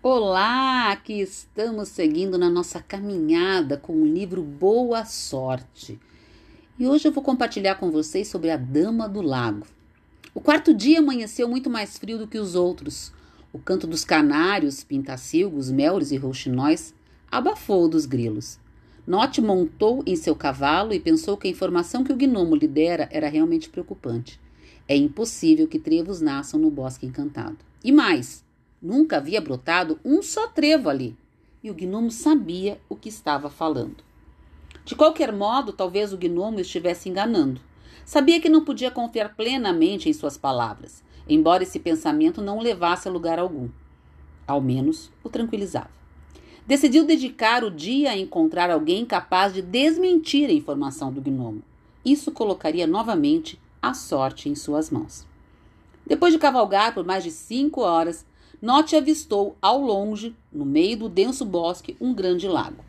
Olá, aqui estamos seguindo na nossa caminhada com o livro Boa Sorte. E hoje eu vou compartilhar com vocês sobre a Dama do Lago. O quarto dia amanheceu muito mais frio do que os outros. O canto dos canários, pintacilgos, melres e rouxinóis abafou dos grilos. Note montou em seu cavalo e pensou que a informação que o gnomo lhe dera era realmente preocupante. É impossível que trevos nasçam no bosque encantado. E mais, Nunca havia brotado um só trevo ali, e o gnomo sabia o que estava falando. De qualquer modo, talvez o gnomo estivesse enganando. Sabia que não podia confiar plenamente em suas palavras, embora esse pensamento não o levasse a lugar algum. Ao menos o tranquilizava. Decidiu dedicar o dia a encontrar alguém capaz de desmentir a informação do gnomo. Isso colocaria novamente a sorte em suas mãos. Depois de cavalgar por mais de cinco horas, Note avistou ao longe, no meio do denso bosque, um grande lago.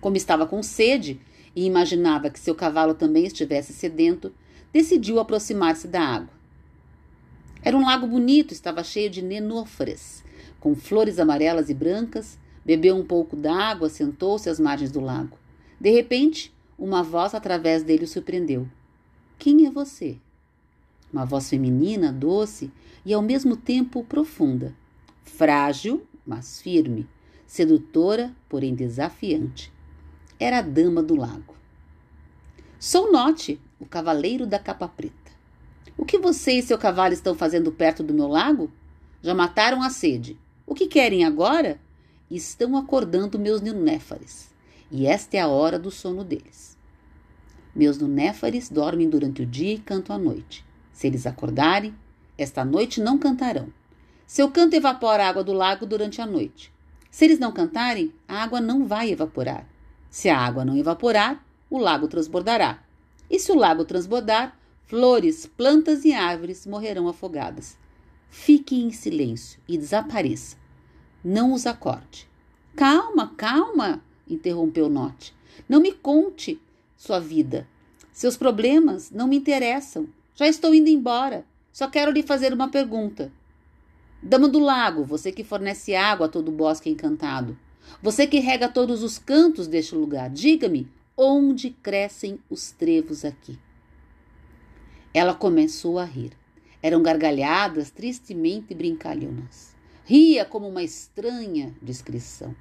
Como estava com sede e imaginava que seu cavalo também estivesse sedento, decidiu aproximar-se da água. Era um lago bonito, estava cheio de nenúfares, com flores amarelas e brancas. Bebeu um pouco d'água, sentou-se às margens do lago. De repente, uma voz através dele o surpreendeu. Quem é você? Uma voz feminina, doce e ao mesmo tempo profunda. Frágil, mas firme. Sedutora, porém desafiante. Era a dama do lago. Sou Note, o cavaleiro da capa preta. O que você e seu cavalo estão fazendo perto do meu lago? Já mataram a sede. O que querem agora? Estão acordando meus nunéfares. E esta é a hora do sono deles. Meus nunéfares dormem durante o dia e cantam à noite. Se eles acordarem, esta noite não cantarão. Seu canto evapora a água do lago durante a noite. Se eles não cantarem, a água não vai evaporar. Se a água não evaporar, o lago transbordará. E se o lago transbordar, flores, plantas e árvores morrerão afogadas. Fique em silêncio e desapareça. Não os acorde. Calma, calma, interrompeu Note. Não me conte sua vida. Seus problemas não me interessam. Já estou indo embora. Só quero lhe fazer uma pergunta. Dama do lago, você que fornece água a todo o bosque encantado, você que rega todos os cantos deste lugar, diga-me onde crescem os trevos aqui. Ela começou a rir. Eram gargalhadas tristemente brincalhonas. Ria como uma estranha descrição.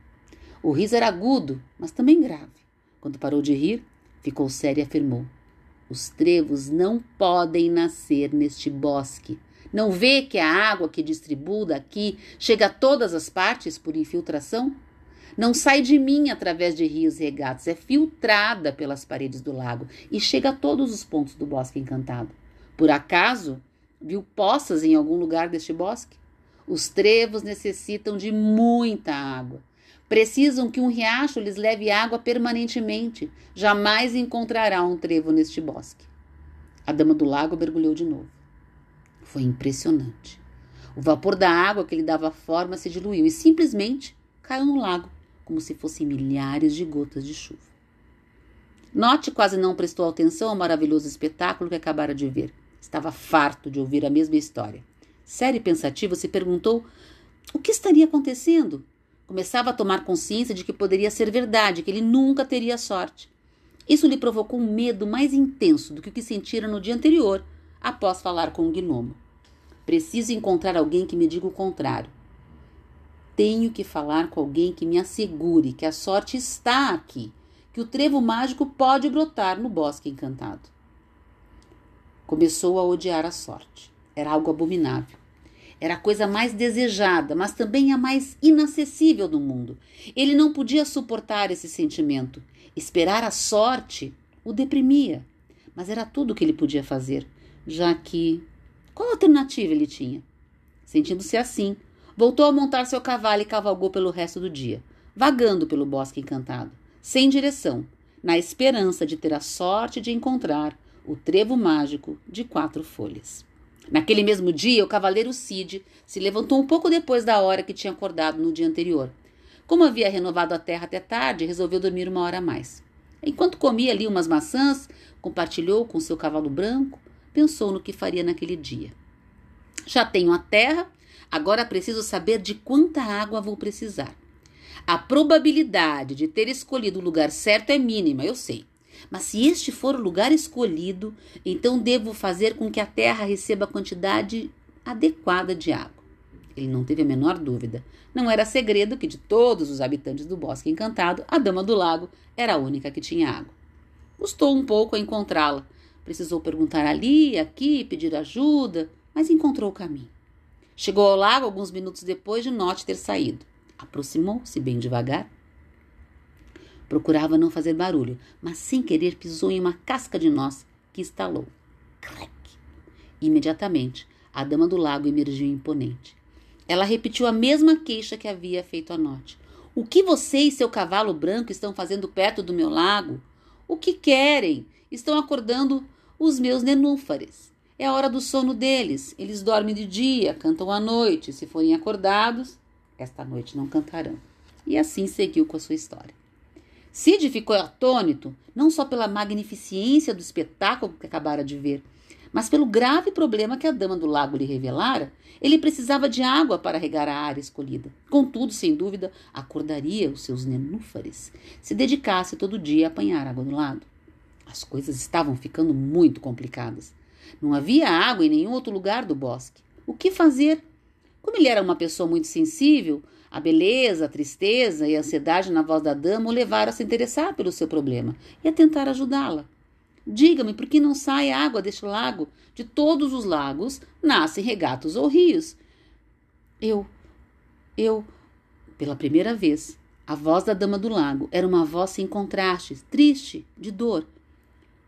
O riso era agudo, mas também grave. Quando parou de rir, ficou séria e afirmou: os trevos não podem nascer neste bosque. Não vê que a água que distribuo daqui chega a todas as partes por infiltração? Não sai de mim através de rios regatos, é filtrada pelas paredes do lago e chega a todos os pontos do bosque encantado. Por acaso, viu poças em algum lugar deste bosque? Os trevos necessitam de muita água. Precisam que um riacho lhes leve água permanentemente. Jamais encontrará um trevo neste bosque. A dama do lago mergulhou de novo. Foi impressionante. O vapor da água que lhe dava forma se diluiu e simplesmente caiu no lago, como se fossem milhares de gotas de chuva. Note quase não prestou atenção ao maravilhoso espetáculo que acabara de ver. Estava farto de ouvir a mesma história. Sério e pensativo, se perguntou o que estaria acontecendo Começava a tomar consciência de que poderia ser verdade, que ele nunca teria sorte. Isso lhe provocou um medo mais intenso do que o que sentira no dia anterior, após falar com o gnomo. Preciso encontrar alguém que me diga o contrário. Tenho que falar com alguém que me assegure que a sorte está aqui, que o trevo mágico pode brotar no bosque encantado. Começou a odiar a sorte. Era algo abominável. Era a coisa mais desejada, mas também a mais inacessível do mundo. Ele não podia suportar esse sentimento. Esperar a sorte o deprimia. Mas era tudo o que ele podia fazer, já que. Qual alternativa ele tinha? Sentindo-se assim, voltou a montar seu cavalo e cavalgou pelo resto do dia, vagando pelo bosque encantado, sem direção, na esperança de ter a sorte de encontrar o trevo mágico de quatro folhas. Naquele mesmo dia, o cavaleiro Cid se levantou um pouco depois da hora que tinha acordado no dia anterior. Como havia renovado a terra até tarde, resolveu dormir uma hora a mais. Enquanto comia ali umas maçãs, compartilhou com seu cavalo branco, pensou no que faria naquele dia. Já tenho a terra, Agora preciso saber de quanta água vou precisar. A probabilidade de ter escolhido o lugar certo é mínima, eu sei. Mas se este for o lugar escolhido, então devo fazer com que a terra receba a quantidade adequada de água. Ele não teve a menor dúvida. Não era segredo que de todos os habitantes do Bosque Encantado, a Dama do Lago era a única que tinha água. Custou um pouco a encontrá-la. Precisou perguntar ali, aqui, pedir ajuda, mas encontrou o caminho. Chegou ao lago alguns minutos depois de Note ter saído. Aproximou-se bem devagar. Procurava não fazer barulho, mas sem querer pisou em uma casca de noz que estalou. Crack! Imediatamente, a dama do lago emergiu imponente. Ela repetiu a mesma queixa que havia feito a Note. O que você e seu cavalo branco estão fazendo perto do meu lago? O que querem? Estão acordando os meus nenúfares. É a hora do sono deles. Eles dormem de dia, cantam à noite. Se forem acordados, esta noite não cantarão. E assim seguiu com a sua história. Cid ficou atônito, não só pela magnificência do espetáculo que acabara de ver, mas pelo grave problema que a dama do lago lhe revelara. Ele precisava de água para regar a área escolhida. Contudo, sem dúvida, acordaria os seus nenúfares se dedicasse todo dia a apanhar água do lago. As coisas estavam ficando muito complicadas. Não havia água em nenhum outro lugar do bosque. O que fazer? Como ele era uma pessoa muito sensível, a beleza, a tristeza e a ansiedade na voz da dama o levaram a se interessar pelo seu problema e a tentar ajudá-la. Diga-me, por que não sai água deste lago? De todos os lagos nascem regatos ou rios. Eu, eu, pela primeira vez, a voz da dama do lago era uma voz sem contrastes, triste, de dor.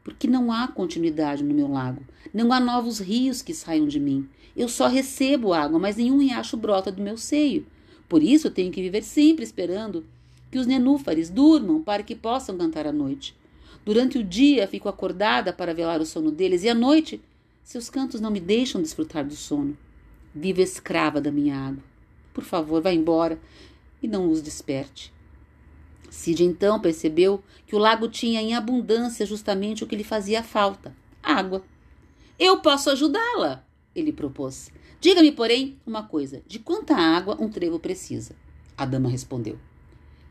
Porque não há continuidade no meu lago. Não há novos rios que saiam de mim. Eu só recebo água, mas nenhum riacho brota do meu seio. Por isso tenho que viver sempre esperando que os nenúfares durmam para que possam cantar à noite. Durante o dia fico acordada para velar o sono deles e à noite seus cantos não me deixam desfrutar do sono. Vivo escrava da minha água. Por favor, vá embora e não os desperte. Cid então percebeu que o lago tinha em abundância justamente o que lhe fazia falta: água. Eu posso ajudá-la, ele propôs. Diga-me, porém, uma coisa: de quanta água um trevo precisa? A dama respondeu: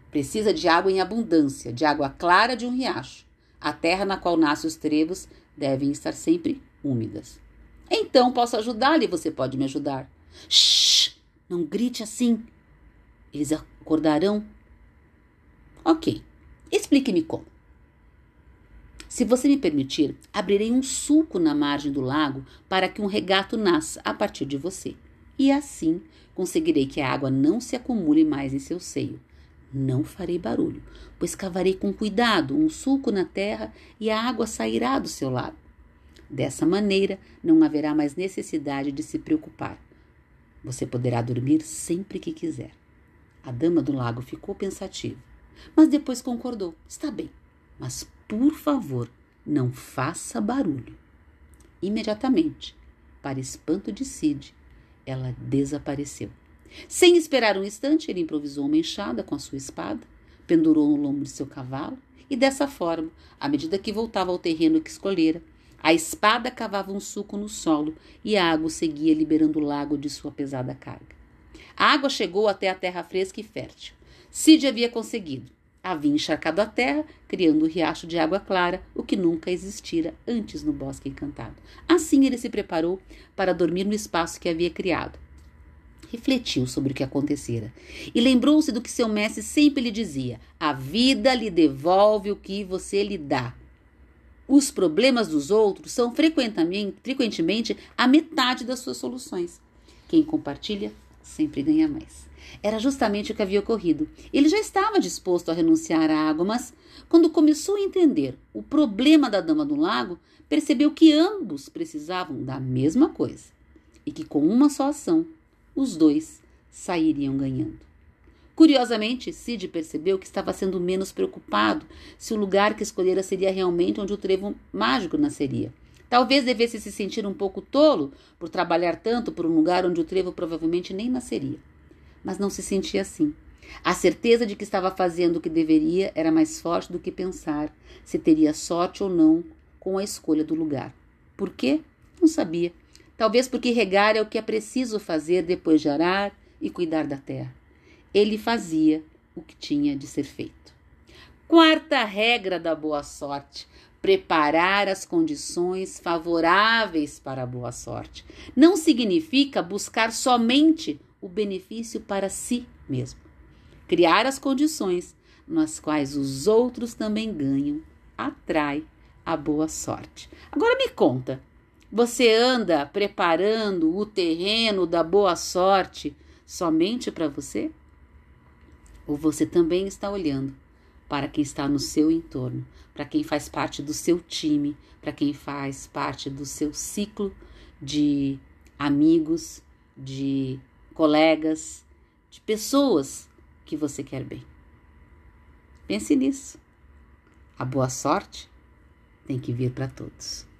Precisa de água em abundância, de água clara de um riacho. A terra na qual nascem os trevos devem estar sempre úmidas. Então posso ajudá-la e você pode me ajudar. Shh! Não grite assim. Eles acordarão. Ok. Explique-me como. Se você me permitir, abrirei um sulco na margem do lago para que um regato nasça a partir de você. E assim conseguirei que a água não se acumule mais em seu seio. Não farei barulho, pois cavarei com cuidado um sulco na terra e a água sairá do seu lado. Dessa maneira, não haverá mais necessidade de se preocupar. Você poderá dormir sempre que quiser. A dama do lago ficou pensativa, mas depois concordou: está bem, mas por favor, não faça barulho. Imediatamente, para espanto de Cid, ela desapareceu. Sem esperar um instante, ele improvisou uma enxada com a sua espada, pendurou no lombo de seu cavalo e, dessa forma, à medida que voltava ao terreno que escolhera, a espada cavava um suco no solo e a água seguia liberando o lago de sua pesada carga. A água chegou até a terra fresca e fértil. Cid havia conseguido havia encharcado a terra, criando um riacho de água clara, o que nunca existira antes no bosque encantado. Assim ele se preparou para dormir no espaço que havia criado. Refletiu sobre o que acontecera e lembrou-se do que seu mestre sempre lhe dizia: a vida lhe devolve o que você lhe dá. Os problemas dos outros são frequentemente, frequentemente a metade das suas soluções. Quem compartilha sempre ganha mais. Era justamente o que havia ocorrido. Ele já estava disposto a renunciar à água, mas quando começou a entender o problema da dama do lago, percebeu que ambos precisavam da mesma coisa e que com uma só ação os dois sairiam ganhando. Curiosamente, Cid percebeu que estava sendo menos preocupado se o lugar que escolhera seria realmente onde o trevo mágico nasceria. Talvez devesse se sentir um pouco tolo por trabalhar tanto por um lugar onde o trevo provavelmente nem nasceria mas não se sentia assim. A certeza de que estava fazendo o que deveria era mais forte do que pensar se teria sorte ou não com a escolha do lugar. Por quê? Não sabia. Talvez porque regar é o que é preciso fazer depois de arar e cuidar da terra. Ele fazia o que tinha de ser feito. Quarta regra da boa sorte: preparar as condições favoráveis para a boa sorte. Não significa buscar somente o benefício para si mesmo. Criar as condições nas quais os outros também ganham atrai a boa sorte. Agora me conta, você anda preparando o terreno da boa sorte somente para você? Ou você também está olhando para quem está no seu entorno, para quem faz parte do seu time, para quem faz parte do seu ciclo de amigos, de colegas, de pessoas que você quer bem. Pense nisso. A boa sorte tem que vir para todos.